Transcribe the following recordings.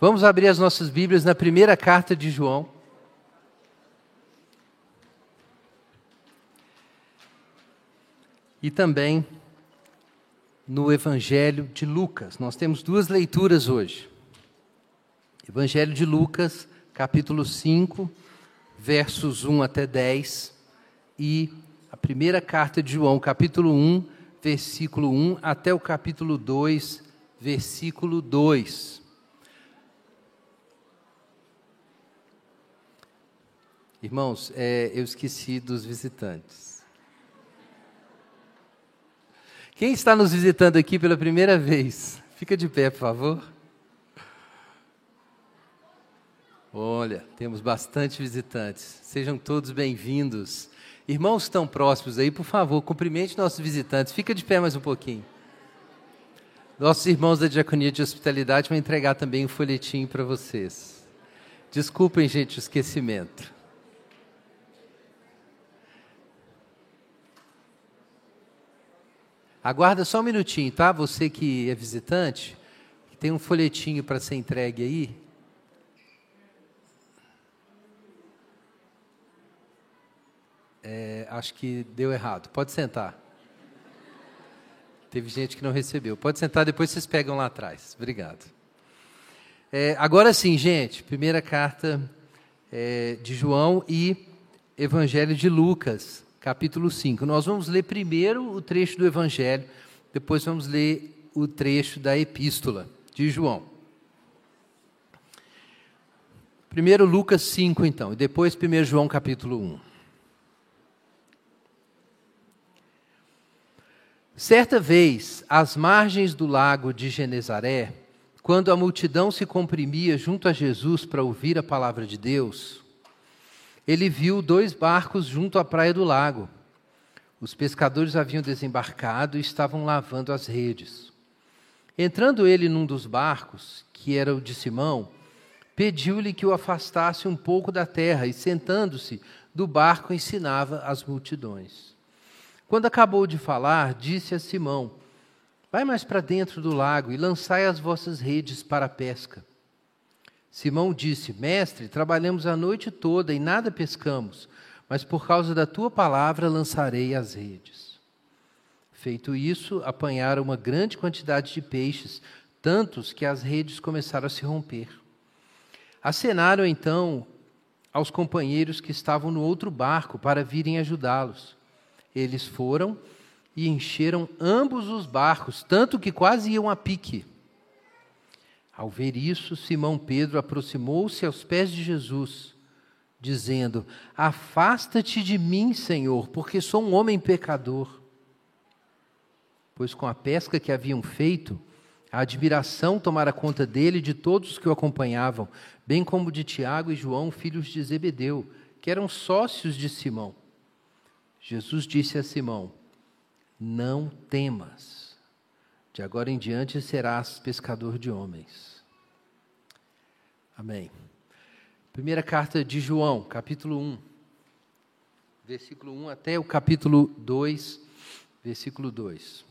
Vamos abrir as nossas Bíblias na primeira carta de João. E também no Evangelho de Lucas. Nós temos duas leituras hoje. Evangelho de Lucas, capítulo 5, versos 1 até 10, e a primeira carta de João, capítulo 1, versículo 1 até o capítulo 2, versículo 2. Irmãos, é, eu esqueci dos visitantes. Quem está nos visitando aqui pela primeira vez? Fica de pé, por favor. Olha, temos bastante visitantes. Sejam todos bem-vindos. Irmãos que estão próximos aí, por favor, cumprimente nossos visitantes. Fica de pé mais um pouquinho. Nossos irmãos da Diaconia de Hospitalidade vão entregar também um folhetim para vocês. Desculpem, gente, o esquecimento. Aguarda só um minutinho, tá? Você que é visitante, tem um folhetinho para ser entregue aí. É, acho que deu errado. Pode sentar. Teve gente que não recebeu. Pode sentar, depois vocês pegam lá atrás. Obrigado. É, agora sim, gente, primeira carta é, de João e Evangelho de Lucas capítulo 5. Nós vamos ler primeiro o trecho do Evangelho, depois vamos ler o trecho da Epístola de João. Primeiro Lucas 5, então, e depois 1 João capítulo 1. Certa vez, às margens do lago de Genezaré, quando a multidão se comprimia junto a Jesus para ouvir a palavra de Deus, ele viu dois barcos junto à praia do lago. Os pescadores haviam desembarcado e estavam lavando as redes. Entrando ele num dos barcos, que era o de Simão, pediu-lhe que o afastasse um pouco da terra e, sentando-se do barco, ensinava as multidões. Quando acabou de falar, disse a Simão: Vai mais para dentro do lago e lançai as vossas redes para a pesca. Simão disse: Mestre, trabalhamos a noite toda e nada pescamos, mas por causa da tua palavra lançarei as redes. Feito isso, apanharam uma grande quantidade de peixes, tantos que as redes começaram a se romper. Acenaram então aos companheiros que estavam no outro barco para virem ajudá-los. Eles foram e encheram ambos os barcos, tanto que quase iam a pique. Ao ver isso, Simão Pedro aproximou-se aos pés de Jesus, dizendo: Afasta-te de mim, Senhor, porque sou um homem pecador. Pois com a pesca que haviam feito, a admiração tomara conta dele e de todos os que o acompanhavam, bem como de Tiago e João, filhos de Zebedeu, que eram sócios de Simão. Jesus disse a Simão: Não temas, de agora em diante serás pescador de homens. Amém. Primeira carta de João, capítulo 1, versículo 1 até o capítulo 2, versículo 2.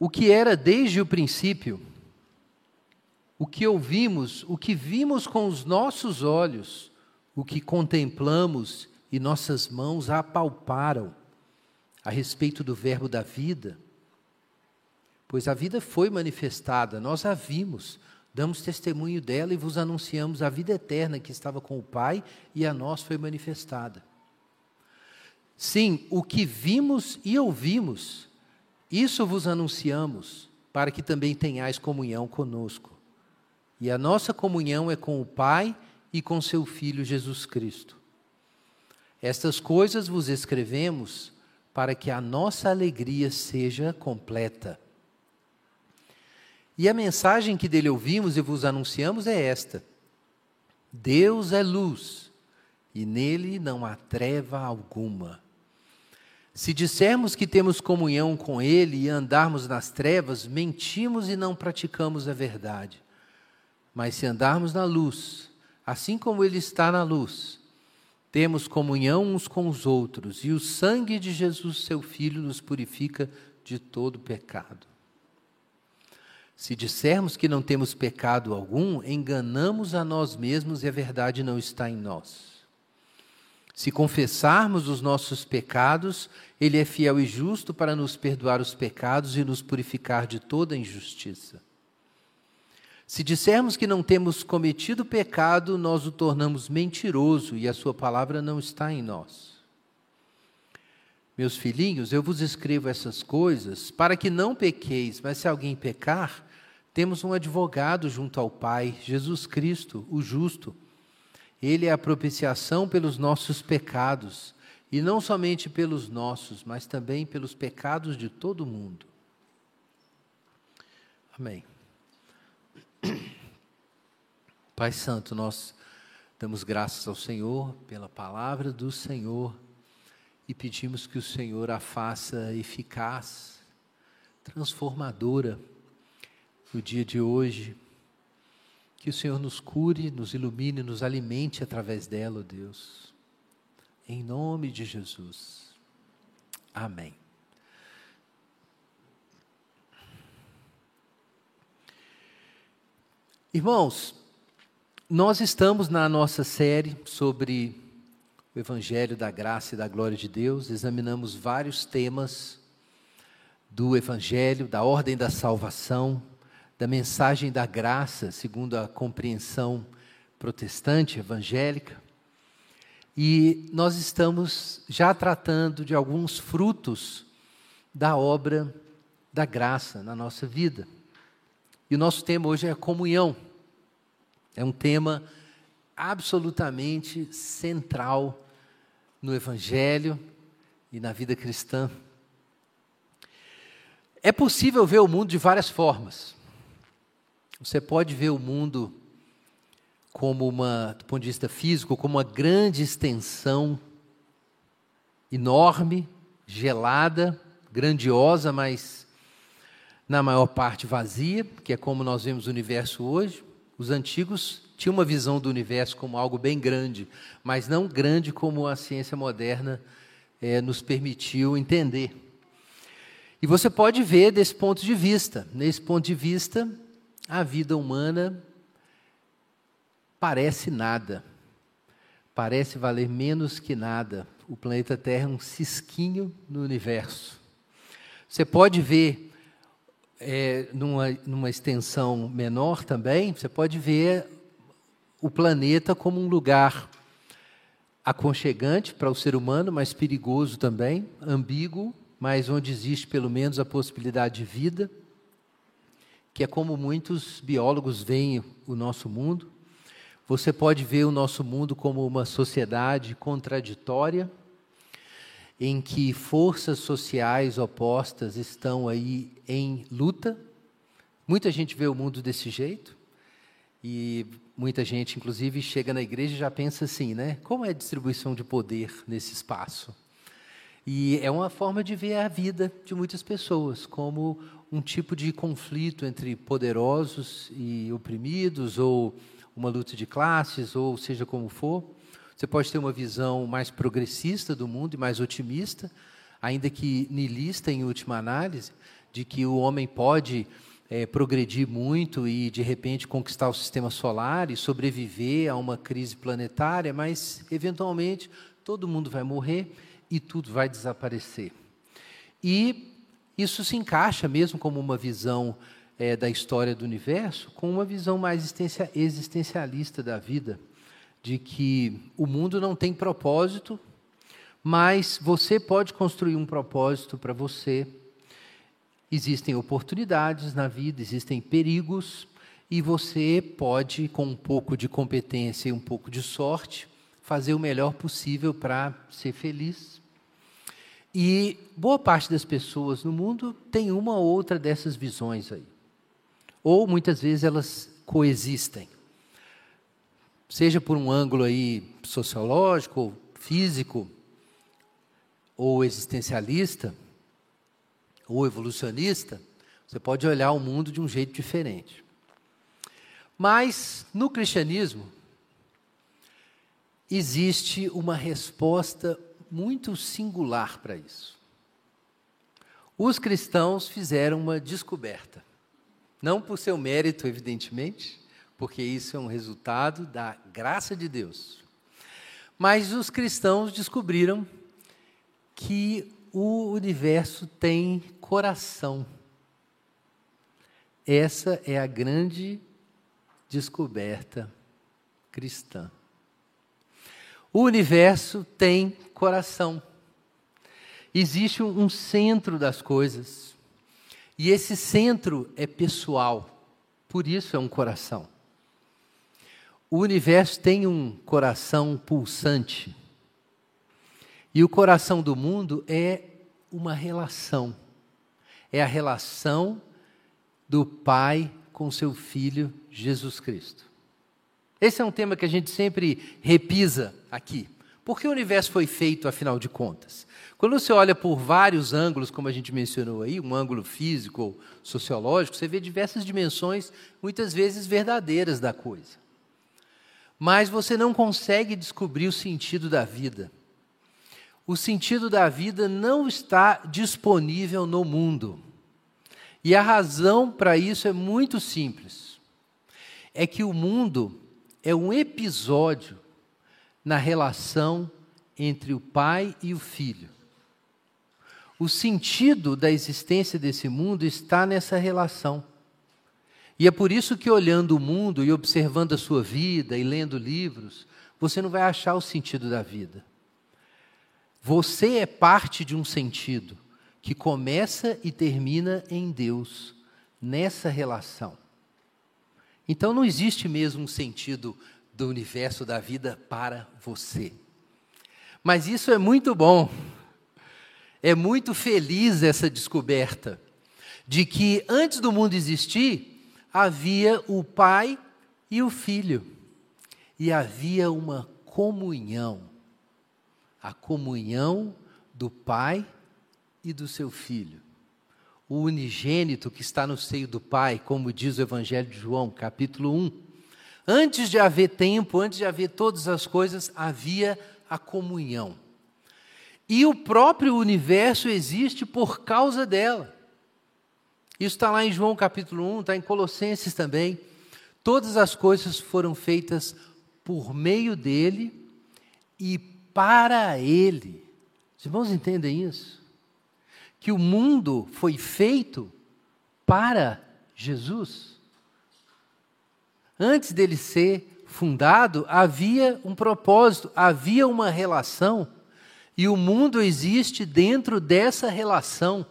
O que era desde o princípio, o que ouvimos, o que vimos com os nossos olhos, o que contemplamos e nossas mãos apalparam a respeito do Verbo da vida, pois a vida foi manifestada, nós a vimos, damos testemunho dela e vos anunciamos a vida eterna que estava com o Pai e a nós foi manifestada. Sim, o que vimos e ouvimos, isso vos anunciamos, para que também tenhais comunhão conosco. E a nossa comunhão é com o Pai e com seu Filho Jesus Cristo. Estas coisas vos escrevemos para que a nossa alegria seja completa. E a mensagem que dele ouvimos e vos anunciamos é esta: Deus é luz e nele não há treva alguma. Se dissermos que temos comunhão com Ele e andarmos nas trevas, mentimos e não praticamos a verdade. Mas se andarmos na luz, assim como Ele está na luz, temos comunhão uns com os outros, e o sangue de Jesus, seu Filho, nos purifica de todo pecado. Se dissermos que não temos pecado algum, enganamos a nós mesmos e a verdade não está em nós. Se confessarmos os nossos pecados, Ele é fiel e justo para nos perdoar os pecados e nos purificar de toda injustiça. Se dissermos que não temos cometido pecado, nós o tornamos mentiroso e a Sua palavra não está em nós. Meus filhinhos, eu vos escrevo essas coisas para que não pequeis, mas se alguém pecar, temos um advogado junto ao Pai, Jesus Cristo, o justo. Ele é a propiciação pelos nossos pecados, e não somente pelos nossos, mas também pelos pecados de todo mundo. Amém. Pai Santo, nós damos graças ao Senhor pela palavra do Senhor e pedimos que o Senhor a faça eficaz, transformadora no dia de hoje. Que o Senhor nos cure, nos ilumine, nos alimente através dela, Deus. Em nome de Jesus. Amém. Irmãos, nós estamos na nossa série sobre o Evangelho da Graça e da Glória de Deus, examinamos vários temas do Evangelho, da ordem da salvação, da mensagem da graça, segundo a compreensão protestante evangélica. E nós estamos já tratando de alguns frutos da obra da graça na nossa vida. E o nosso tema hoje é comunhão. É um tema absolutamente central no Evangelho e na vida cristã. É possível ver o mundo de várias formas. Você pode ver o mundo como uma, do ponto de vista físico, como uma grande extensão enorme, gelada, grandiosa, mas na maior parte vazia, que é como nós vemos o universo hoje. Os antigos tinham uma visão do universo como algo bem grande, mas não grande como a ciência moderna é, nos permitiu entender. E você pode ver desse ponto de vista. Nesse ponto de vista, a vida humana parece nada, parece valer menos que nada. O planeta Terra é um cisquinho no universo. Você pode ver é, numa, numa extensão menor também, você pode ver o planeta como um lugar aconchegante para o ser humano, mas perigoso também, ambíguo, mas onde existe pelo menos a possibilidade de vida, que é como muitos biólogos veem o nosso mundo. Você pode ver o nosso mundo como uma sociedade contraditória, em que forças sociais opostas estão aí em luta. Muita gente vê o mundo desse jeito e muita gente, inclusive, chega na igreja e já pensa assim, né? Como é a distribuição de poder nesse espaço? E é uma forma de ver a vida de muitas pessoas como um tipo de conflito entre poderosos e oprimidos, ou uma luta de classes, ou seja como for. Você pode ter uma visão mais progressista do mundo e mais otimista, ainda que nilista em última análise, de que o homem pode é, progredir muito e, de repente, conquistar o sistema solar e sobreviver a uma crise planetária, mas, eventualmente, todo mundo vai morrer e tudo vai desaparecer. E isso se encaixa mesmo como uma visão é, da história do universo, com uma visão mais existencialista da vida de que o mundo não tem propósito, mas você pode construir um propósito para você. Existem oportunidades na vida, existem perigos, e você pode, com um pouco de competência e um pouco de sorte, fazer o melhor possível para ser feliz. E boa parte das pessoas no mundo tem uma ou outra dessas visões aí. Ou muitas vezes elas coexistem seja por um ângulo aí sociológico, físico, ou existencialista, ou evolucionista, você pode olhar o mundo de um jeito diferente. Mas no cristianismo existe uma resposta muito singular para isso. Os cristãos fizeram uma descoberta. Não por seu mérito, evidentemente, porque isso é um resultado da graça de Deus. Mas os cristãos descobriram que o universo tem coração. Essa é a grande descoberta cristã. O universo tem coração. Existe um centro das coisas. E esse centro é pessoal. Por isso é um coração. O universo tem um coração pulsante. E o coração do mundo é uma relação. É a relação do Pai com seu Filho Jesus Cristo. Esse é um tema que a gente sempre repisa aqui. Por que o universo foi feito, afinal de contas? Quando você olha por vários ângulos, como a gente mencionou aí, um ângulo físico ou sociológico, você vê diversas dimensões, muitas vezes verdadeiras da coisa. Mas você não consegue descobrir o sentido da vida. O sentido da vida não está disponível no mundo. E a razão para isso é muito simples. É que o mundo é um episódio na relação entre o pai e o filho. O sentido da existência desse mundo está nessa relação. E é por isso que, olhando o mundo e observando a sua vida e lendo livros, você não vai achar o sentido da vida. Você é parte de um sentido que começa e termina em Deus, nessa relação. Então não existe mesmo um sentido do universo da vida para você. Mas isso é muito bom. É muito feliz essa descoberta de que antes do mundo existir, havia o Pai e o Filho. E havia uma comunhão. A comunhão do Pai e do seu Filho o unigênito que está no seio do Pai, como diz o Evangelho de João, capítulo 1. Antes de haver tempo, antes de haver todas as coisas, havia a comunhão. E o próprio universo existe por causa dela. Isso está lá em João capítulo 1, está em Colossenses também. Todas as coisas foram feitas por meio dele e para ele. Os irmãos entendem isso? que o mundo foi feito para Jesus. Antes dele ser fundado, havia um propósito, havia uma relação, e o mundo existe dentro dessa relação,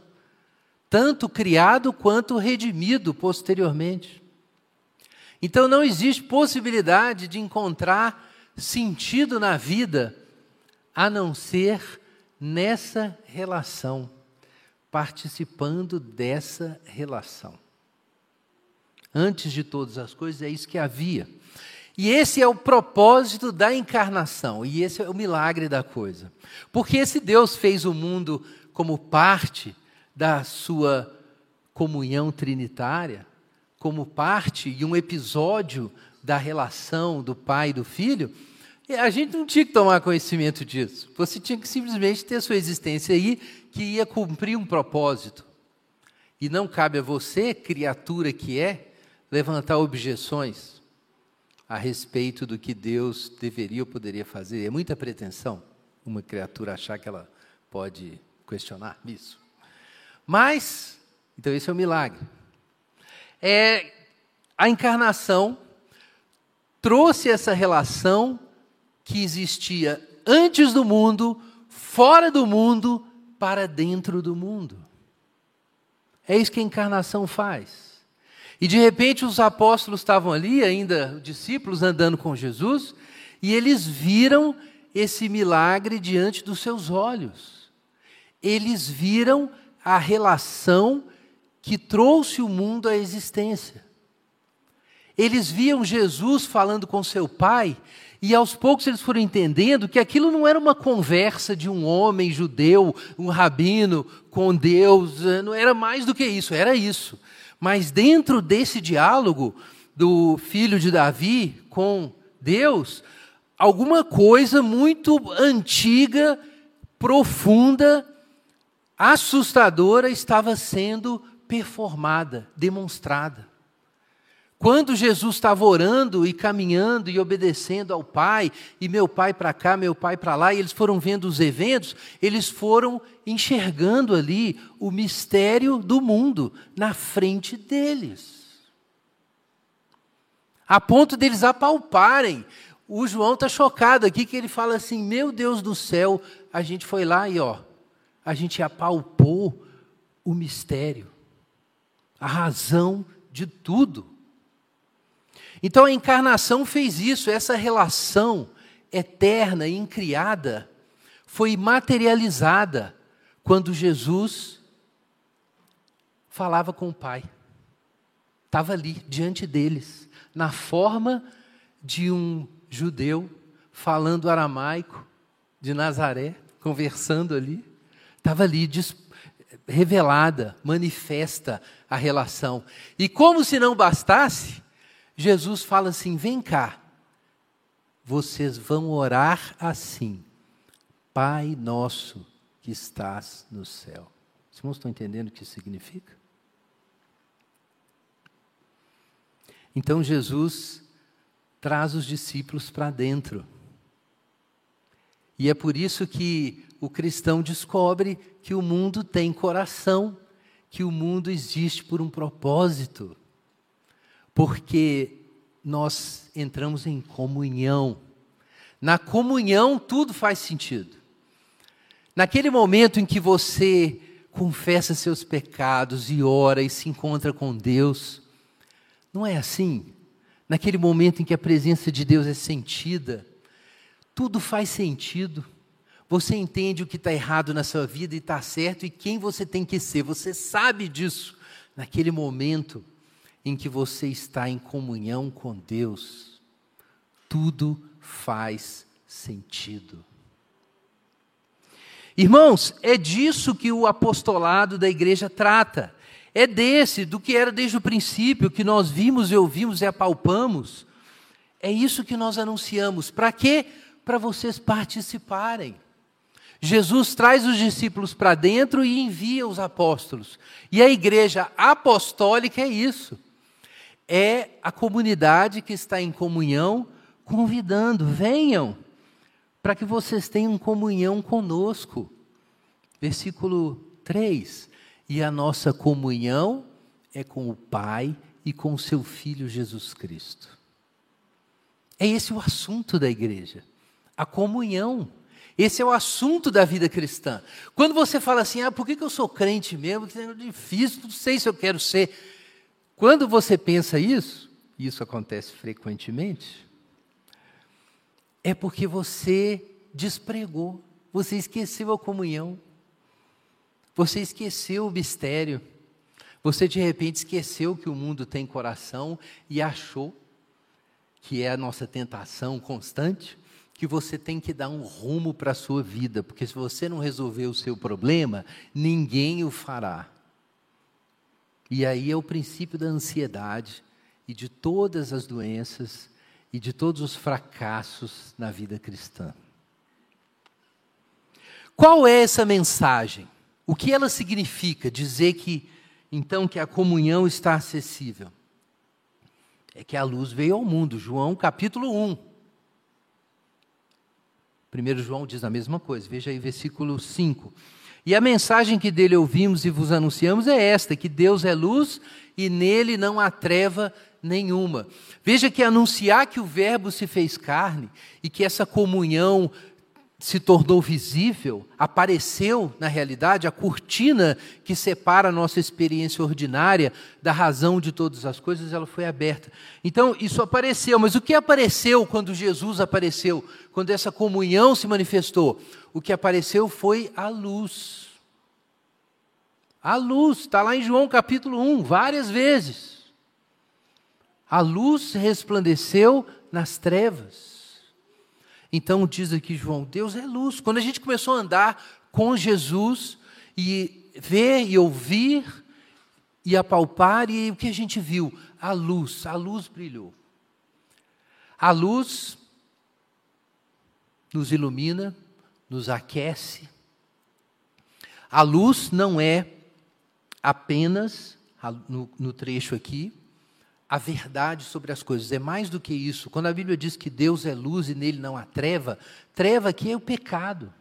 tanto criado quanto redimido posteriormente. Então não existe possibilidade de encontrar sentido na vida a não ser nessa relação participando dessa relação. Antes de todas as coisas, é isso que havia. E esse é o propósito da encarnação, e esse é o milagre da coisa. Porque esse Deus fez o mundo como parte da sua comunhão trinitária, como parte e um episódio da relação do Pai e do Filho, a gente não tinha que tomar conhecimento disso. Você tinha que simplesmente ter sua existência aí, que ia cumprir um propósito. E não cabe a você, criatura que é, levantar objeções a respeito do que Deus deveria ou poderia fazer. É muita pretensão uma criatura achar que ela pode questionar isso. Mas, então esse é o milagre. É, a encarnação trouxe essa relação que existia antes do mundo, fora do mundo, para dentro do mundo. É isso que a encarnação faz. E de repente os apóstolos estavam ali, ainda discípulos andando com Jesus, e eles viram esse milagre diante dos seus olhos. Eles viram a relação que trouxe o mundo à existência. Eles viam Jesus falando com seu pai e aos poucos eles foram entendendo que aquilo não era uma conversa de um homem judeu, um rabino com Deus, eh, não era mais do que isso, era isso. Mas dentro desse diálogo do filho de Davi com Deus, alguma coisa muito antiga, profunda, assustadora estava sendo performada, demonstrada. Quando Jesus estava orando e caminhando e obedecendo ao Pai, e meu pai para cá, meu pai para lá, e eles foram vendo os eventos, eles foram enxergando ali o mistério do mundo na frente deles. A ponto deles apalparem. O João está chocado aqui que ele fala assim: Meu Deus do céu, a gente foi lá e ó, a gente apalpou o mistério, a razão de tudo. Então a encarnação fez isso, essa relação eterna e incriada foi materializada quando Jesus falava com o Pai. Estava ali, diante deles, na forma de um judeu falando aramaico de Nazaré, conversando ali. Estava ali revelada, manifesta a relação. E como se não bastasse, Jesus fala assim: vem cá, vocês vão orar assim, Pai nosso que estás no céu. Os irmãos estão entendendo o que isso significa? Então Jesus traz os discípulos para dentro. E é por isso que o cristão descobre que o mundo tem coração, que o mundo existe por um propósito porque nós entramos em comunhão. Na comunhão tudo faz sentido. Naquele momento em que você confessa seus pecados e ora e se encontra com Deus, não é assim? Naquele momento em que a presença de Deus é sentida, tudo faz sentido. Você entende o que está errado na sua vida e está certo e quem você tem que ser. Você sabe disso naquele momento em que você está em comunhão com Deus, tudo faz sentido. Irmãos, é disso que o apostolado da igreja trata. É desse, do que era desde o princípio, que nós vimos e ouvimos e apalpamos. É isso que nós anunciamos. Para quê? Para vocês participarem. Jesus traz os discípulos para dentro e envia os apóstolos. E a igreja apostólica é isso é a comunidade que está em comunhão, convidando, venham, para que vocês tenham comunhão conosco. Versículo 3: E a nossa comunhão é com o Pai e com o seu Filho Jesus Cristo. É esse o assunto da igreja, a comunhão. Esse é o assunto da vida cristã. Quando você fala assim, ah, por que eu sou crente mesmo? Que é difícil, não sei se eu quero ser. Quando você pensa isso, isso acontece frequentemente, é porque você despregou, você esqueceu a comunhão, você esqueceu o mistério, você de repente esqueceu que o mundo tem coração e achou que é a nossa tentação constante, que você tem que dar um rumo para a sua vida, porque se você não resolver o seu problema, ninguém o fará. E aí é o princípio da ansiedade e de todas as doenças e de todos os fracassos na vida cristã. Qual é essa mensagem? O que ela significa? Dizer que então que a comunhão está acessível. É que a luz veio ao mundo, João capítulo 1. Primeiro João diz a mesma coisa, veja aí versículo 5. E a mensagem que dele ouvimos e vos anunciamos é esta: que Deus é luz e nele não há treva nenhuma. Veja que anunciar que o Verbo se fez carne e que essa comunhão se tornou visível, apareceu na realidade a cortina que separa a nossa experiência ordinária da razão de todas as coisas, ela foi aberta. Então, isso apareceu, mas o que apareceu quando Jesus apareceu, quando essa comunhão se manifestou? O que apareceu foi a luz. A luz, está lá em João capítulo 1, várias vezes. A luz resplandeceu nas trevas. Então diz aqui João, Deus é luz. Quando a gente começou a andar com Jesus e ver e ouvir e apalpar, e o que a gente viu? A luz, a luz brilhou. A luz nos ilumina, nos aquece. A luz não é apenas, no, no trecho aqui, a verdade sobre as coisas. É mais do que isso. Quando a Bíblia diz que Deus é luz e nele não há treva, treva aqui é o pecado,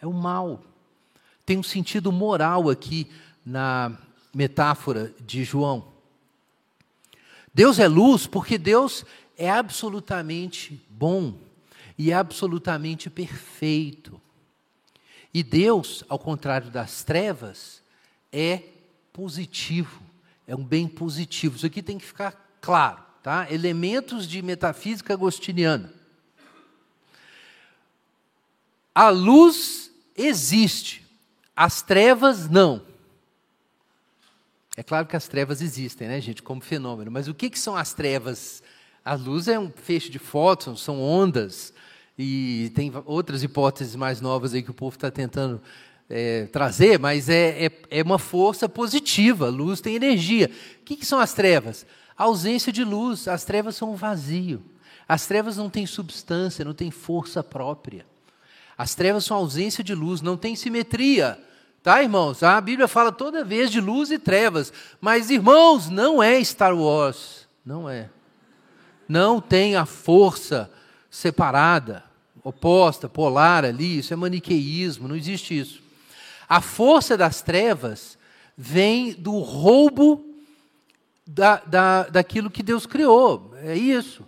é o mal. Tem um sentido moral aqui na metáfora de João. Deus é luz porque Deus é absolutamente bom e é absolutamente perfeito. E Deus, ao contrário das trevas, é positivo, é um bem positivo. Isso aqui tem que ficar claro, tá? Elementos de metafísica agostiniana. A luz existe, as trevas não. É claro que as trevas existem, né, gente, como fenômeno, mas o que, que são as trevas? A luz é um feixe de fótons, são ondas, e tem outras hipóteses mais novas aí que o povo está tentando é, trazer, mas é, é, é, uma força positiva. Luz tem energia. O que, que são as trevas? A ausência de luz. As trevas são um vazio. As trevas não têm substância, não têm força própria. As trevas são ausência de luz, não tem simetria. Tá, irmãos? A Bíblia fala toda vez de luz e trevas. Mas, irmãos, não é Star Wars. Não é. Não tem a força separada, oposta, polar ali. Isso é maniqueísmo, não existe isso. A força das trevas vem do roubo da, da, daquilo que Deus criou. É isso.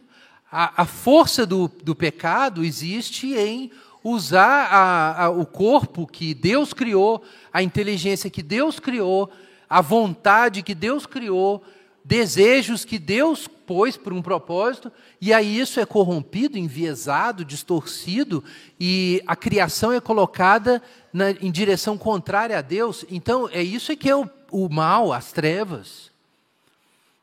A, a força do, do pecado existe em usar a, a, o corpo que Deus criou, a inteligência que Deus criou, a vontade que Deus criou, desejos que Deus pôs por um propósito, e aí isso é corrompido, enviesado, distorcido, e a criação é colocada na, em direção contrária a Deus. Então, é isso que é o, o mal, as trevas.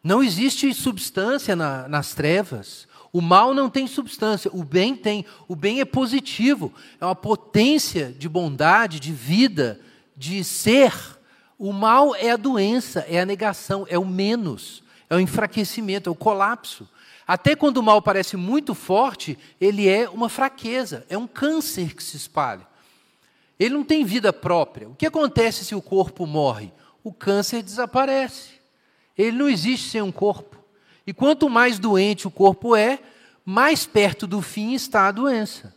Não existe substância na, nas trevas. O mal não tem substância, o bem tem. O bem é positivo, é uma potência de bondade, de vida, de ser. O mal é a doença, é a negação, é o menos, é o enfraquecimento, é o colapso. Até quando o mal parece muito forte, ele é uma fraqueza, é um câncer que se espalha. Ele não tem vida própria. O que acontece se o corpo morre? O câncer desaparece. Ele não existe sem um corpo. E quanto mais doente o corpo é, mais perto do fim está a doença.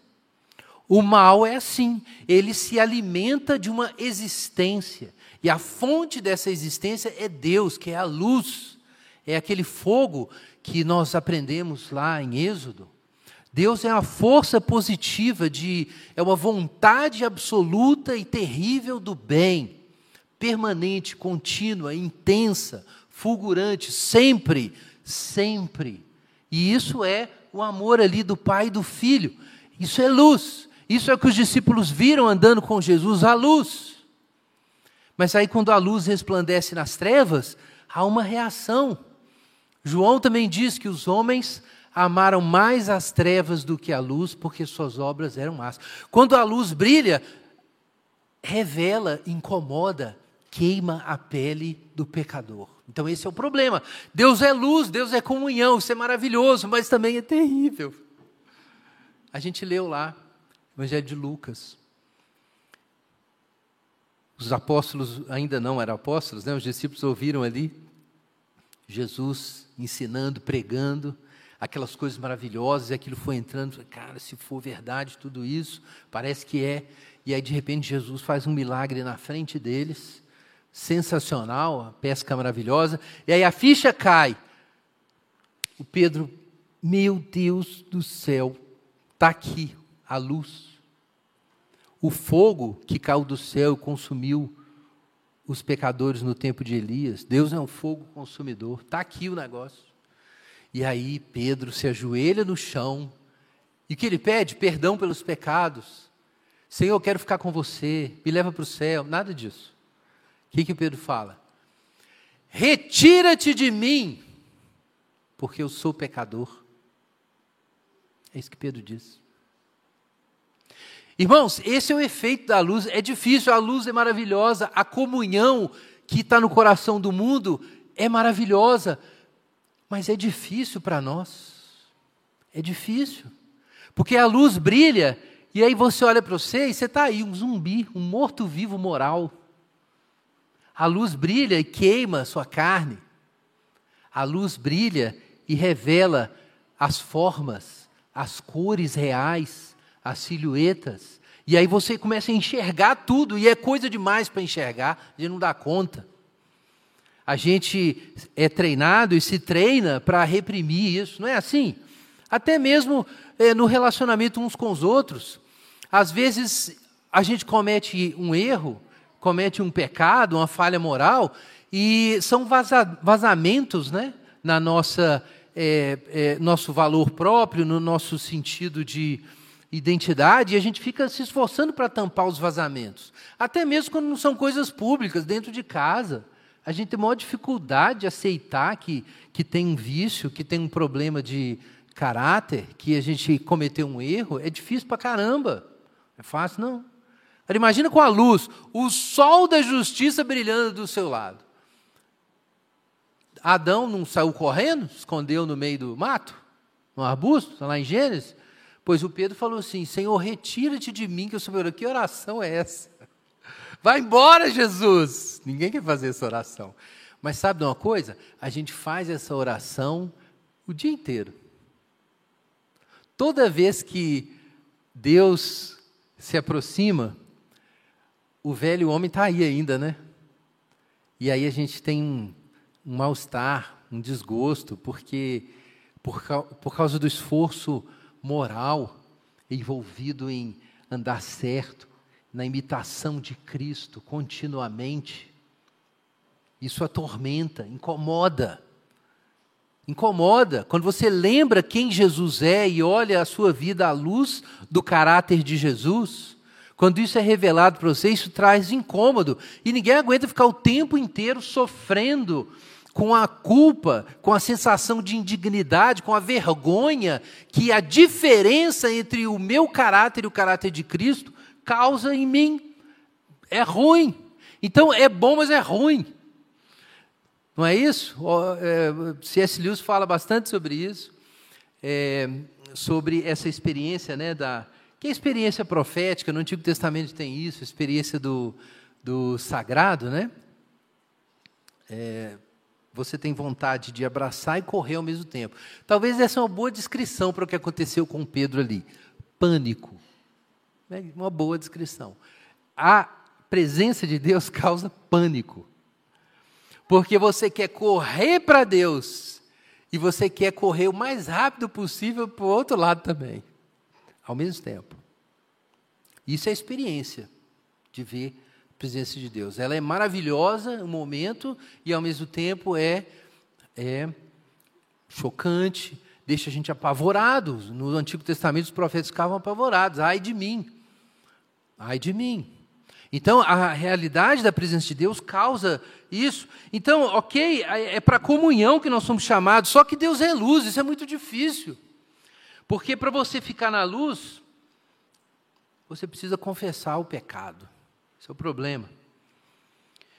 O mal é assim, ele se alimenta de uma existência. E a fonte dessa existência é Deus, que é a luz. É aquele fogo que nós aprendemos lá em Êxodo. Deus é a força positiva de é uma vontade absoluta e terrível do bem, permanente, contínua, intensa, fulgurante, sempre sempre. E isso é o amor ali do pai e do filho. Isso é luz. Isso é o que os discípulos viram andando com Jesus, a luz. Mas aí, quando a luz resplandece nas trevas, há uma reação. João também diz que os homens amaram mais as trevas do que a luz, porque suas obras eram más. Quando a luz brilha, revela, incomoda, queima a pele do pecador. Então esse é o problema. Deus é luz, Deus é comunhão, isso é maravilhoso, mas também é terrível. A gente leu lá, Evangelho de Lucas. Os apóstolos ainda não eram apóstolos, né? os discípulos ouviram ali Jesus ensinando, pregando, aquelas coisas maravilhosas, e aquilo foi entrando, cara, se for verdade tudo isso, parece que é. E aí, de repente, Jesus faz um milagre na frente deles, sensacional, a pesca maravilhosa, e aí a ficha cai. O Pedro, meu Deus do céu, está aqui a luz. O fogo que caiu do céu e consumiu os pecadores no tempo de Elias. Deus é um fogo consumidor. Está aqui o negócio. E aí Pedro se ajoelha no chão. E o que ele pede? Perdão pelos pecados. Senhor, eu quero ficar com você. Me leva para o céu. Nada disso que, que Pedro fala? Retira-te de mim, porque eu sou pecador. É isso que Pedro diz. Irmãos, esse é o efeito da luz. É difícil, a luz é maravilhosa, a comunhão que está no coração do mundo é maravilhosa, mas é difícil para nós. É difícil, porque a luz brilha E aí você olha para você e você está aí, um zumbi, um morto-vivo moral. A luz brilha e queima a sua carne. A luz brilha e revela as formas, as cores reais, as silhuetas. E aí você começa a enxergar tudo, e é coisa demais para enxergar, gente não dá conta. A gente é treinado e se treina para reprimir isso, não é assim? Até mesmo é, no relacionamento uns com os outros. Às vezes a gente comete um erro, comete um pecado, uma falha moral, e são vaza vazamentos né, na nossa é, é, nosso valor próprio, no nosso sentido de identidade, e a gente fica se esforçando para tampar os vazamentos. Até mesmo quando não são coisas públicas, dentro de casa. A gente tem maior dificuldade de aceitar que, que tem um vício, que tem um problema de caráter, que a gente cometeu um erro. É difícil para caramba. É fácil, não. Agora, imagina com a luz, o sol da justiça brilhando do seu lado. Adão não saiu correndo, escondeu no meio do mato, no arbusto, lá em Gênesis? Pois o Pedro falou assim: Senhor, retira-te de mim, que eu sou meu. Que oração é essa? Vai embora, Jesus! Ninguém quer fazer essa oração. Mas sabe de uma coisa? A gente faz essa oração o dia inteiro. Toda vez que Deus se aproxima, o velho homem está aí ainda, né? E aí a gente tem um, um mal-estar, um desgosto, porque por, por causa do esforço moral envolvido em andar certo, na imitação de Cristo continuamente. Isso atormenta, incomoda. Incomoda. Quando você lembra quem Jesus é e olha a sua vida à luz do caráter de Jesus, quando isso é revelado para você, isso traz incômodo. E ninguém aguenta ficar o tempo inteiro sofrendo com a culpa, com a sensação de indignidade, com a vergonha que a diferença entre o meu caráter e o caráter de Cristo causa em mim. É ruim. Então é bom, mas é ruim. Não é isso? É, C.S. Lewis fala bastante sobre isso, é, sobre essa experiência, né, da, que é a experiência profética, no Antigo Testamento tem isso, a experiência do, do sagrado, né? É, você tem vontade de abraçar e correr ao mesmo tempo. Talvez essa é uma boa descrição para o que aconteceu com Pedro ali. Pânico. Né? Uma boa descrição. A presença de Deus causa pânico. Porque você quer correr para Deus e você quer correr o mais rápido possível para o outro lado também, ao mesmo tempo. Isso é experiência de ver presença de Deus. Ela é maravilhosa no momento e ao mesmo tempo é, é chocante, deixa a gente apavorado. No Antigo Testamento os profetas ficavam apavorados. Ai de mim, ai de mim. Então, a realidade da presença de Deus causa isso. Então, ok, é, é para comunhão que nós somos chamados, só que Deus é luz, isso é muito difícil. Porque para você ficar na luz, você precisa confessar o pecado. Esse é o problema.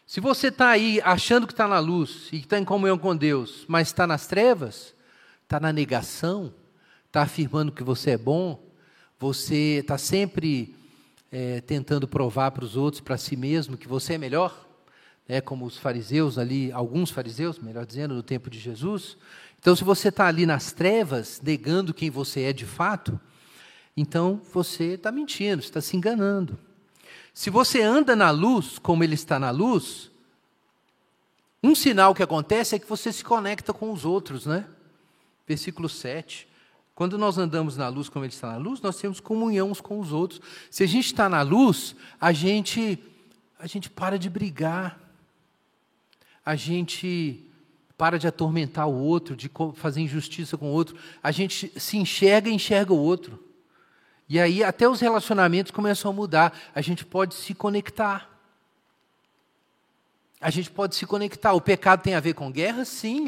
Se você está aí achando que está na luz e que está em comunhão com Deus, mas está nas trevas, está na negação, está afirmando que você é bom, você está sempre é, tentando provar para os outros, para si mesmo, que você é melhor, né, como os fariseus ali, alguns fariseus, melhor dizendo, no tempo de Jesus. Então, se você está ali nas trevas, negando quem você é de fato, então você está mentindo, está se enganando. Se você anda na luz, como ele está na luz, um sinal que acontece é que você se conecta com os outros, né? Versículo 7. Quando nós andamos na luz, como ele está na luz, nós temos comunhão uns com os outros. Se a gente está na luz, a gente, a gente para de brigar, a gente para de atormentar o outro, de fazer injustiça com o outro, a gente se enxerga e enxerga o outro. E aí até os relacionamentos começam a mudar. A gente pode se conectar. A gente pode se conectar. O pecado tem a ver com guerra? Sim.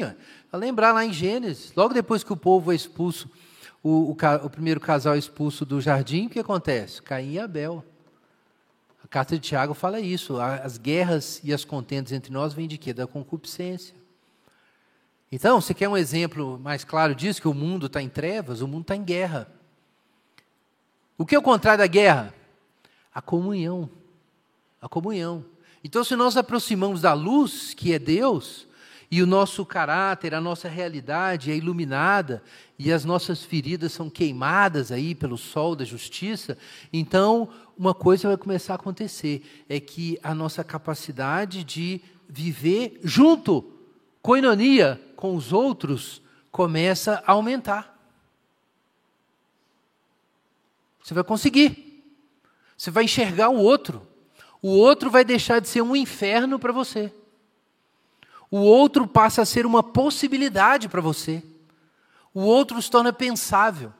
Lembrar lá em Gênesis, logo depois que o povo é expulso, o, o, o primeiro casal é expulso do jardim, o que acontece? Caim e Abel. A carta de Tiago fala isso. As guerras e as contendas entre nós vêm de quê? Da concupiscência. Então, você quer um exemplo mais claro disso, que o mundo está em trevas? O mundo está em guerra. O que é o contrário da guerra? A comunhão. A comunhão. Então, se nós aproximamos da luz, que é Deus, e o nosso caráter, a nossa realidade é iluminada e as nossas feridas são queimadas aí pelo sol da justiça, então uma coisa vai começar a acontecer, é que a nossa capacidade de viver junto, coinonia com os outros, começa a aumentar. Você vai conseguir. Você vai enxergar o outro. O outro vai deixar de ser um inferno para você. O outro passa a ser uma possibilidade para você. O outro se torna pensável.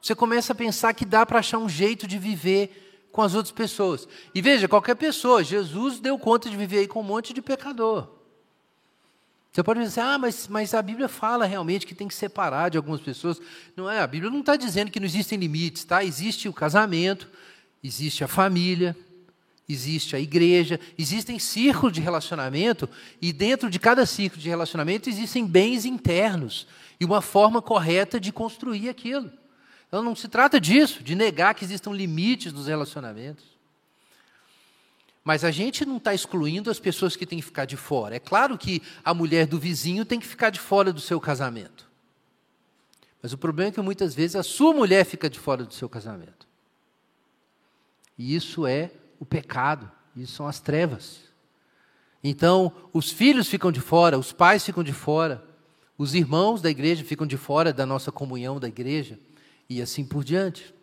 Você começa a pensar que dá para achar um jeito de viver com as outras pessoas. E veja, qualquer pessoa, Jesus deu conta de viver aí com um monte de pecador. Você pode dizer, ah, mas, mas a Bíblia fala realmente que tem que separar de algumas pessoas. Não é, a Bíblia não está dizendo que não existem limites, tá? Existe o casamento, existe a família, existe a igreja, existem círculos de relacionamento, e dentro de cada círculo de relacionamento existem bens internos e uma forma correta de construir aquilo. Então não se trata disso, de negar que existam limites nos relacionamentos. Mas a gente não está excluindo as pessoas que têm que ficar de fora. É claro que a mulher do vizinho tem que ficar de fora do seu casamento. Mas o problema é que muitas vezes a sua mulher fica de fora do seu casamento. E isso é o pecado, isso são as trevas. Então, os filhos ficam de fora, os pais ficam de fora, os irmãos da igreja ficam de fora da nossa comunhão da igreja, e assim por diante.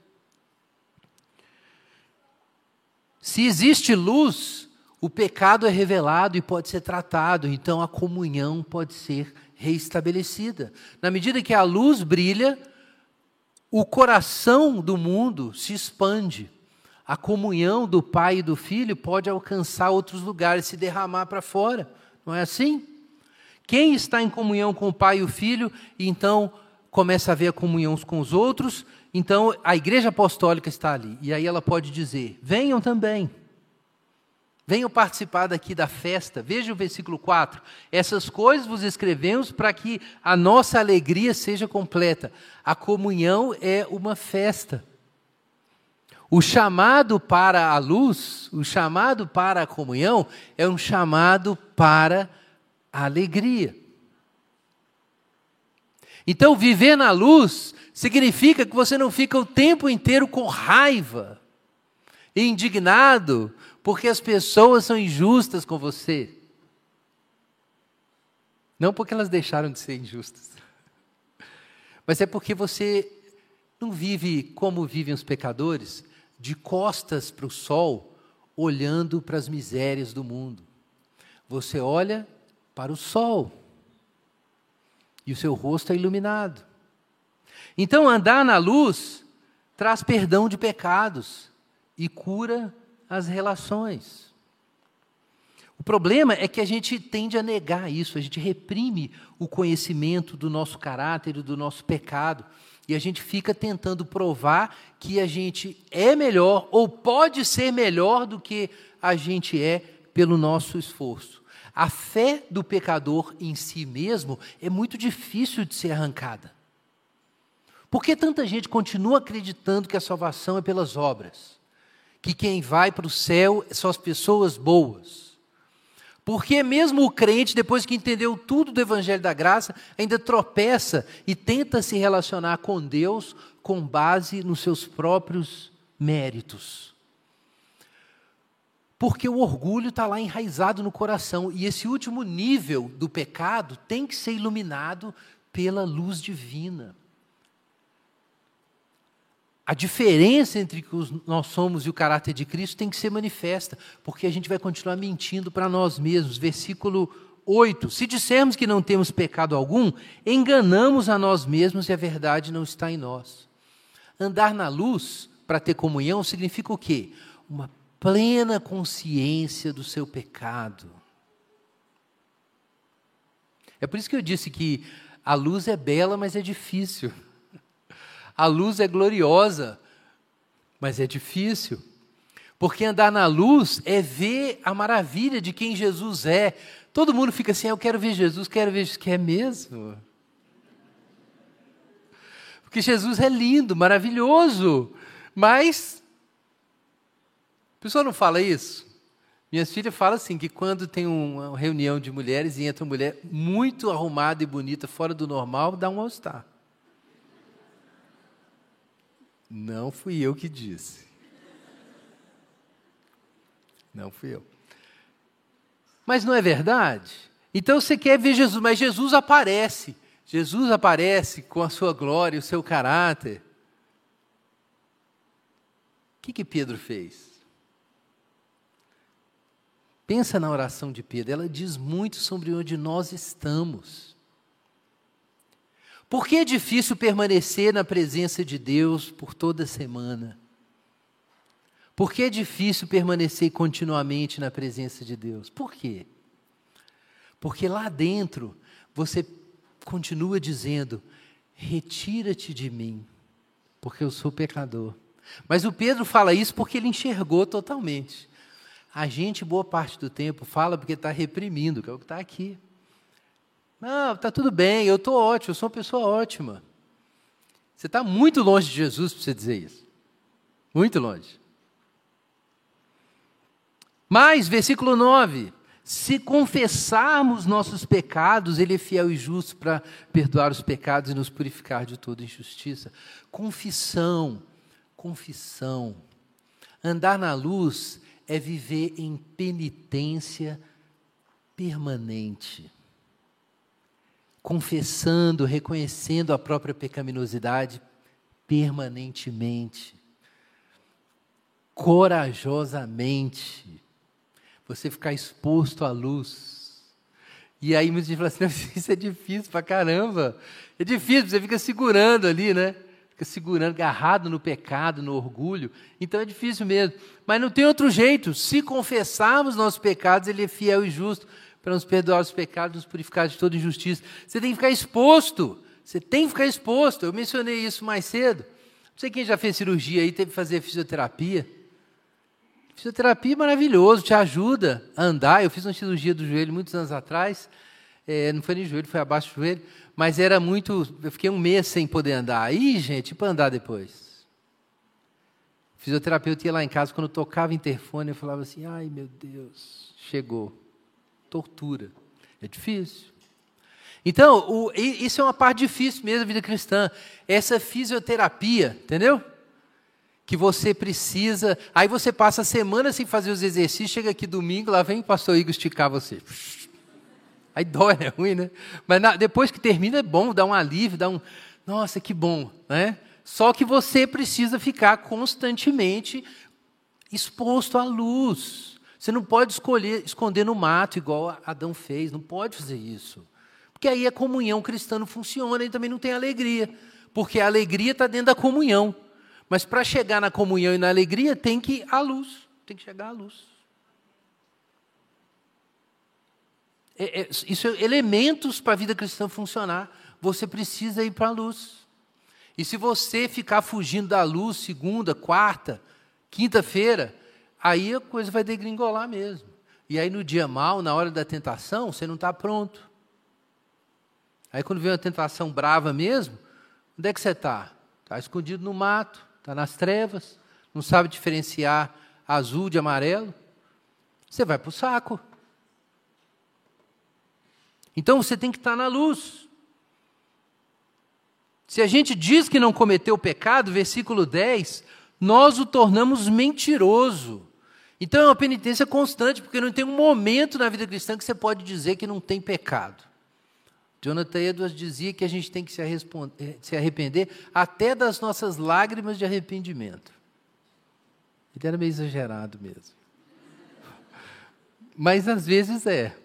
Se existe luz, o pecado é revelado e pode ser tratado, então a comunhão pode ser reestabelecida. Na medida que a luz brilha, o coração do mundo se expande a comunhão do pai e do filho pode alcançar outros lugares, se derramar para fora. Não é assim? Quem está em comunhão com o pai e o filho, então começa a ver a comunhão com os outros, então a igreja apostólica está ali. E aí ela pode dizer: venham também. Venham participar daqui da festa. Veja o versículo 4. Essas coisas vos escrevemos para que a nossa alegria seja completa. A comunhão é uma festa. O chamado para a luz, o chamado para a comunhão, é um chamado para a alegria. Então, viver na luz significa que você não fica o tempo inteiro com raiva, indignado, porque as pessoas são injustas com você. Não porque elas deixaram de ser injustas, mas é porque você não vive como vivem os pecadores, de costas para o sol, olhando para as misérias do mundo. Você olha para o sol e o seu rosto é iluminado. Então, andar na luz traz perdão de pecados e cura as relações. O problema é que a gente tende a negar isso, a gente reprime o conhecimento do nosso caráter e do nosso pecado. E a gente fica tentando provar que a gente é melhor ou pode ser melhor do que a gente é pelo nosso esforço. A fé do pecador em si mesmo é muito difícil de ser arrancada. Por que tanta gente continua acreditando que a salvação é pelas obras? Que quem vai para o céu são as pessoas boas? Porque mesmo o crente, depois que entendeu tudo do Evangelho da Graça, ainda tropeça e tenta se relacionar com Deus com base nos seus próprios méritos. Porque o orgulho está lá enraizado no coração, e esse último nível do pecado tem que ser iluminado pela luz divina. A diferença entre que nós somos e o caráter de Cristo tem que ser manifesta, porque a gente vai continuar mentindo para nós mesmos. Versículo 8: Se dissermos que não temos pecado algum, enganamos a nós mesmos e a verdade não está em nós. Andar na luz para ter comunhão significa o quê? Uma plena consciência do seu pecado. É por isso que eu disse que a luz é bela, mas é difícil. A luz é gloriosa, mas é difícil. Porque andar na luz é ver a maravilha de quem Jesus é. Todo mundo fica assim, ah, eu quero ver Jesus, quero ver Jesus, que é mesmo. Porque Jesus é lindo, maravilhoso, Mas, a pessoa não fala isso? Minhas filhas falam assim, que quando tem uma reunião de mulheres e entra uma mulher muito arrumada e bonita, fora do normal, dá um all-star. Não fui eu que disse. Não fui eu. Mas não é verdade? Então você quer ver Jesus, mas Jesus aparece. Jesus aparece com a sua glória, o seu caráter. O que, que Pedro fez? Pensa na oração de Pedro, ela diz muito sobre onde nós estamos. Por que é difícil permanecer na presença de Deus por toda semana? Por que é difícil permanecer continuamente na presença de Deus? Por quê? Porque lá dentro você continua dizendo: retira-te de mim, porque eu sou pecador. Mas o Pedro fala isso porque ele enxergou totalmente. A gente, boa parte do tempo, fala porque está reprimindo, que é o que está aqui. Não, está tudo bem, eu estou ótimo, eu sou uma pessoa ótima. Você está muito longe de Jesus para você dizer isso. Muito longe. Mas, versículo 9: se confessarmos nossos pecados, Ele é fiel e justo para perdoar os pecados e nos purificar de toda injustiça. Confissão, confissão. Andar na luz é viver em penitência permanente. Confessando, reconhecendo a própria pecaminosidade permanentemente. Corajosamente. Você ficar exposto à luz. E aí muita gente fala assim, isso é difícil pra caramba. É difícil, você fica segurando ali, né? fica segurando, agarrado no pecado, no orgulho. Então é difícil mesmo. Mas não tem outro jeito. Se confessarmos nossos pecados, Ele é fiel e justo para nos perdoar os pecados, nos purificar de toda injustiça. Você tem que ficar exposto. Você tem que ficar exposto. Eu mencionei isso mais cedo. Não sei quem já fez cirurgia aí, teve que fazer fisioterapia. Fisioterapia é maravilhoso, te ajuda a andar. Eu fiz uma cirurgia do joelho muitos anos atrás. É, não foi nem joelho, foi abaixo do joelho mas era muito. Eu fiquei um mês sem poder andar. Aí, gente, para andar depois. Fisioterapeuta ia lá em casa, quando tocava interfone, eu falava assim: ai meu Deus, chegou. Tortura. É difícil. Então, o, isso é uma parte difícil mesmo da vida cristã. Essa fisioterapia, entendeu? Que você precisa. Aí você passa a semana sem fazer os exercícios, chega aqui domingo, lá vem o pastor Igor esticar você. Aí dói, é ruim, né? Mas na, depois que termina é bom, dá um alívio, dá um. Nossa, que bom, né? Só que você precisa ficar constantemente exposto à luz. Você não pode escolher, esconder no mato, igual Adão fez, não pode fazer isso. Porque aí a comunhão cristã não funciona e também não tem alegria. Porque a alegria está dentro da comunhão. Mas para chegar na comunhão e na alegria, tem que ir à luz. Tem que chegar à luz. é, é, isso é elementos para a vida cristã funcionar. Você precisa ir para a luz. E se você ficar fugindo da luz segunda, quarta, quinta-feira, aí a coisa vai degringolar mesmo. E aí no dia mal, na hora da tentação, você não está pronto. Aí quando vem uma tentação brava mesmo, onde é que você está? Está escondido no mato, está nas trevas, não sabe diferenciar azul de amarelo. Você vai para o saco. Então você tem que estar na luz. Se a gente diz que não cometeu pecado, versículo 10, nós o tornamos mentiroso. Então é uma penitência constante, porque não tem um momento na vida cristã que você pode dizer que não tem pecado. Jonathan Edwards dizia que a gente tem que se, eh, arrepender até das nossas lágrimas de arrependimento. Ele era meio exagerado mesmo. Mas às vezes é.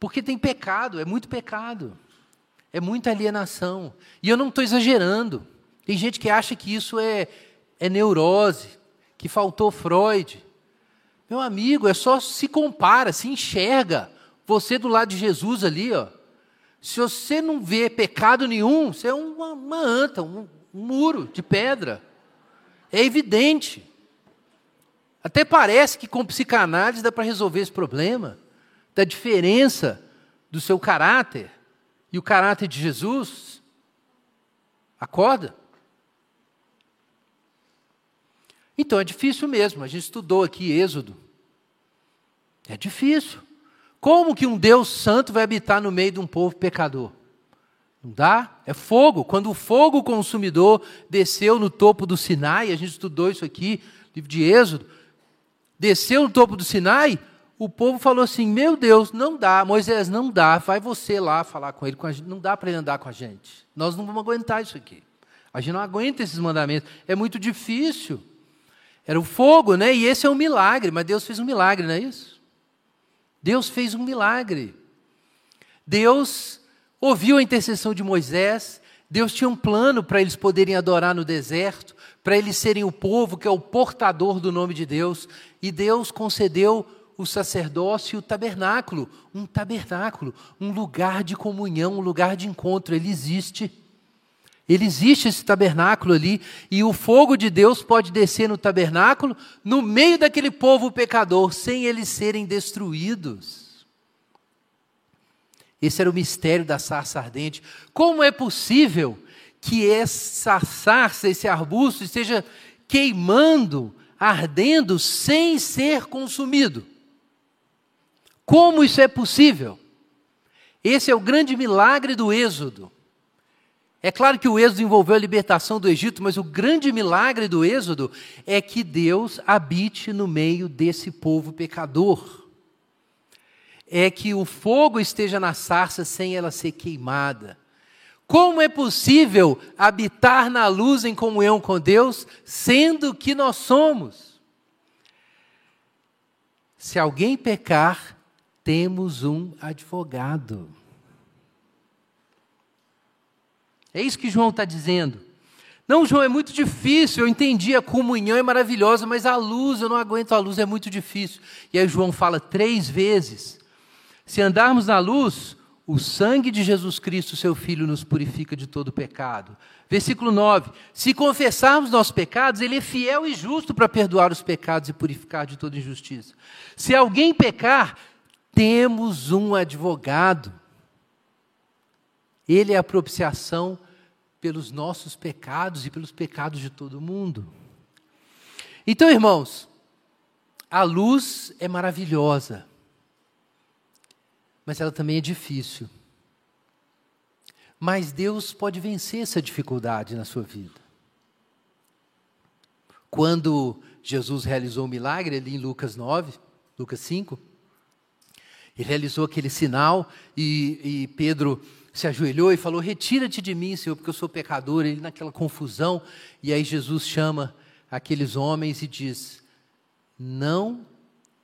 Porque tem pecado, é muito pecado. É muita alienação. E eu não estou exagerando. Tem gente que acha que isso é, é neurose, que faltou Freud. Meu amigo, é só se compara, se enxerga. Você do lado de Jesus ali, ó. Se você não vê pecado nenhum, você é uma, uma anta, um, um muro de pedra. É evidente. Até parece que com psicanálise dá para resolver esse problema da diferença do seu caráter e o caráter de Jesus, acorda. Então é difícil mesmo. A gente estudou aqui Êxodo. É difícil. Como que um Deus santo vai habitar no meio de um povo pecador? Não dá? É fogo. Quando o fogo consumidor desceu no topo do Sinai, a gente estudou isso aqui, livro de Êxodo, desceu no topo do Sinai, o povo falou assim: Meu Deus, não dá, Moisés, não dá, vai você lá falar com ele, com não dá para ele andar com a gente. Nós não vamos aguentar isso aqui. A gente não aguenta esses mandamentos, é muito difícil. Era o fogo, né? E esse é um milagre, mas Deus fez um milagre, não é isso? Deus fez um milagre. Deus ouviu a intercessão de Moisés, Deus tinha um plano para eles poderem adorar no deserto, para eles serem o povo que é o portador do nome de Deus, e Deus concedeu o sacerdócio e o tabernáculo, um tabernáculo, um lugar de comunhão, um lugar de encontro, ele existe. Ele existe esse tabernáculo ali, e o fogo de Deus pode descer no tabernáculo, no meio daquele povo pecador, sem eles serem destruídos. Esse era o mistério da sarça ardente. Como é possível que essa sarça, esse arbusto, esteja queimando, ardendo, sem ser consumido? Como isso é possível? Esse é o grande milagre do Êxodo. É claro que o Êxodo envolveu a libertação do Egito, mas o grande milagre do Êxodo é que Deus habite no meio desse povo pecador é que o fogo esteja na sarça sem ela ser queimada. Como é possível habitar na luz em comunhão com Deus, sendo que nós somos? Se alguém pecar, temos um advogado. É isso que João está dizendo. Não, João, é muito difícil. Eu entendi, a comunhão é maravilhosa, mas a luz, eu não aguento a luz, é muito difícil. E aí João fala três vezes se andarmos na luz, o sangue de Jesus Cristo, seu Filho, nos purifica de todo pecado. Versículo 9: Se confessarmos nossos pecados, Ele é fiel e justo para perdoar os pecados e purificar de toda injustiça. Se alguém pecar, temos um advogado. Ele é a propiciação pelos nossos pecados e pelos pecados de todo mundo. Então, irmãos, a luz é maravilhosa mas ela também é difícil. Mas Deus pode vencer essa dificuldade na sua vida. Quando Jesus realizou o milagre ali em Lucas 9, Lucas 5, ele realizou aquele sinal e, e Pedro se ajoelhou e falou: Retira-te de mim, Senhor, porque eu sou pecador. Ele naquela confusão. E aí Jesus chama aqueles homens e diz: Não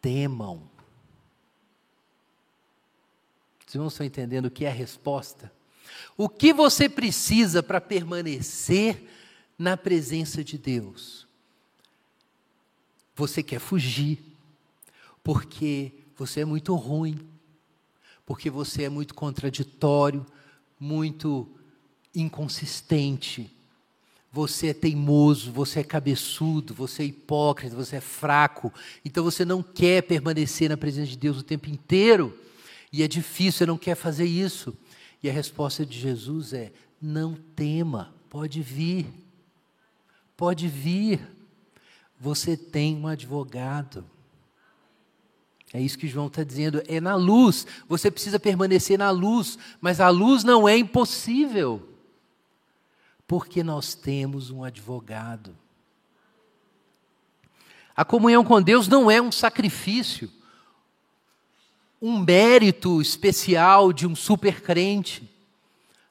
temam. Os irmãos estão entendendo o que é a resposta? O que você precisa para permanecer na presença de Deus? Você quer fugir, porque você é muito ruim, porque você é muito contraditório, muito inconsistente. Você é teimoso, você é cabeçudo, você é hipócrita, você é fraco. Então você não quer permanecer na presença de Deus o tempo inteiro. E é difícil, você não quer fazer isso. E a resposta de Jesus é: não tema, pode vir. Pode vir. Você tem um advogado. É isso que João está dizendo, é na luz. Você precisa permanecer na luz, mas a luz não é impossível, porque nós temos um advogado. A comunhão com Deus não é um sacrifício um mérito especial de um super crente.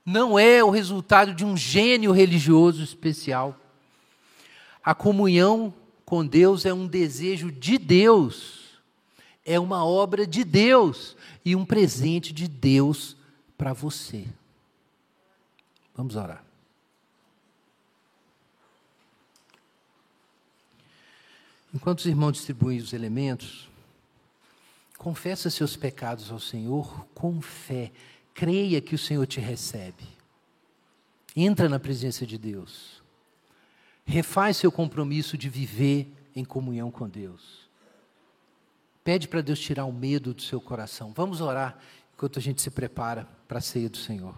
Não é o resultado de um gênio religioso especial. A comunhão com Deus é um desejo de Deus, é uma obra de Deus e um presente de Deus para você. Vamos orar. Enquanto os irmãos distribuem os elementos, Confessa seus pecados ao Senhor com fé. Creia que o Senhor te recebe. Entra na presença de Deus. Refaz seu compromisso de viver em comunhão com Deus. Pede para Deus tirar o medo do seu coração. Vamos orar enquanto a gente se prepara para a ceia do Senhor.